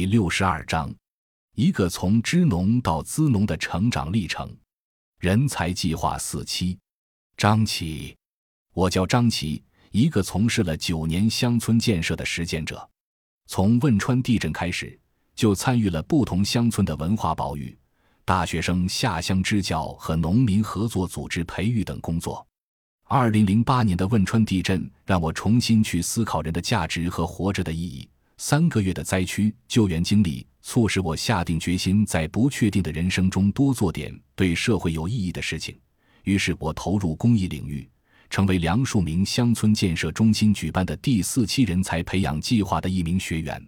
第六十二章，一个从支农到资农的成长历程。人才计划四期，张琪，我叫张琪，一个从事了九年乡村建设的实践者。从汶川地震开始，就参与了不同乡村的文化保育、大学生下乡支教和农民合作组织培育等工作。二零零八年的汶川地震让我重新去思考人的价值和活着的意义。三个月的灾区救援经历，促使我下定决心，在不确定的人生中多做点对社会有意义的事情。于是我投入公益领域，成为梁树明乡村建设中心举办的第四期人才培养计划的一名学员。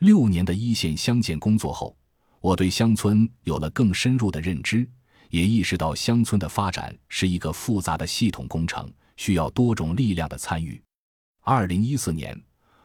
六年的一线乡建工作后，我对乡村有了更深入的认知，也意识到乡村的发展是一个复杂的系统工程，需要多种力量的参与。二零一四年。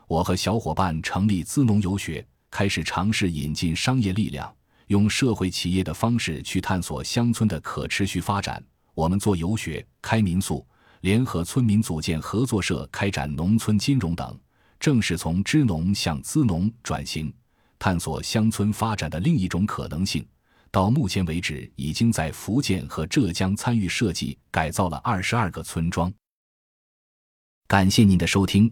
我和小伙伴成立资农游学，开始尝试引进商业力量，用社会企业的方式去探索乡村的可持续发展。我们做游学、开民宿，联合村民组建合作社，开展农村金融等，正是从支农向资农转型，探索乡村发展的另一种可能性。到目前为止，已经在福建和浙江参与设计改造了二十二个村庄。感谢您的收听。